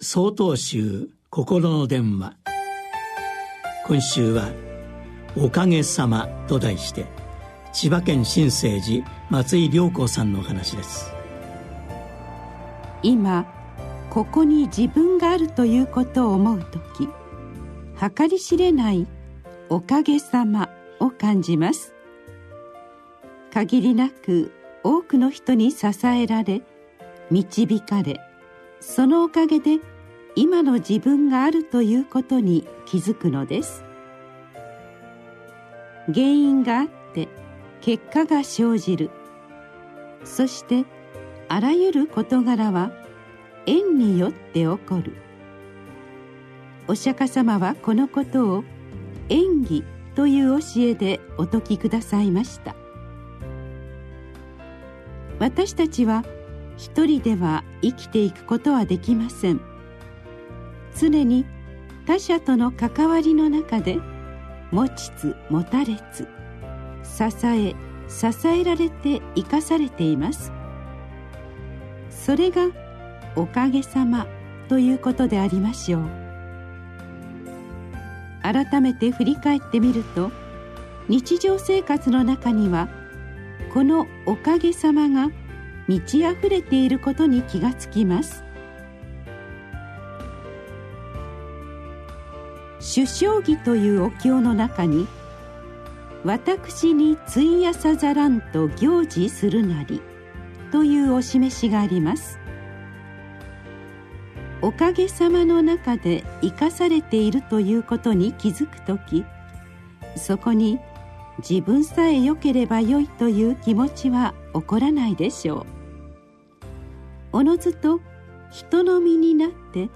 総統集心の電話。今週は「おかげさま」と題して千葉県新生寺松井良子さんの話です。今ここに自分があるということを思う時計り知れないおかげさまを感じます。限りなく多くの人に支えられ導かれそのおかげで今の自分があるということに気づくのです。原因があって結果が生じる。そしてあらゆる事柄は縁によって起こる。お釈迦様はこのことを縁起という教えでお説きくださいました。私たちは一人では生きていくことはできません。常に他者との関わりの中で持ちつ持たれつ支え支えられて生かされています。それがおかげさまということでありましょう。改めて振り返ってみると日常生活の中にはこのおかげさまが満ち溢れていることに気がつきます。首相儀というお経の中に「私に費やさざらんと行事するなり」というお示しがありますおかげさまの中で生かされているということに気づく時そこに自分さえ良ければよいという気持ちは起こらないでしょう。おのずと人の身になって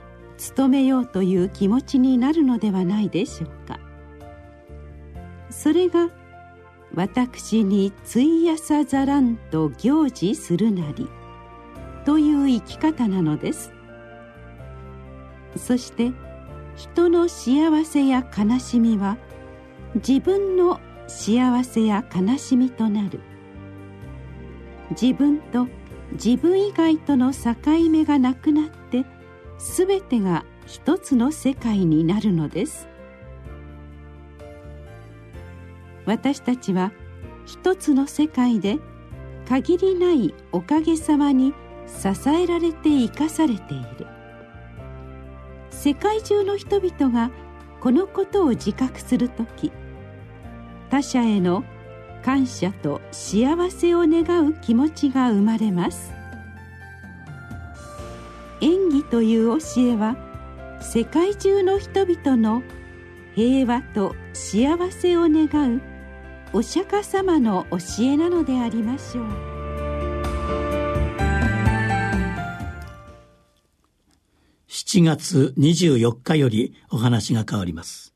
努めようという気持ちになるのではないでしょうか。それが私に費やさざらんと行事するなりという生き方なのです。そして人の幸せや悲しみは自分の幸せや悲しみとなる。自分と自分以外との境目がなくなって全てが一つの世界になるのです。私たちは一つの世界で限りないおかげさまに支えられて生かされている。世界中の人々がこのことを自覚する時他者への感謝と幸せを願う気持ちが生まれます。演技という教えは世界中の人々の平和と幸せを願うお釈迦様の教えなのでありましょう。7月24日よりお話が変わります。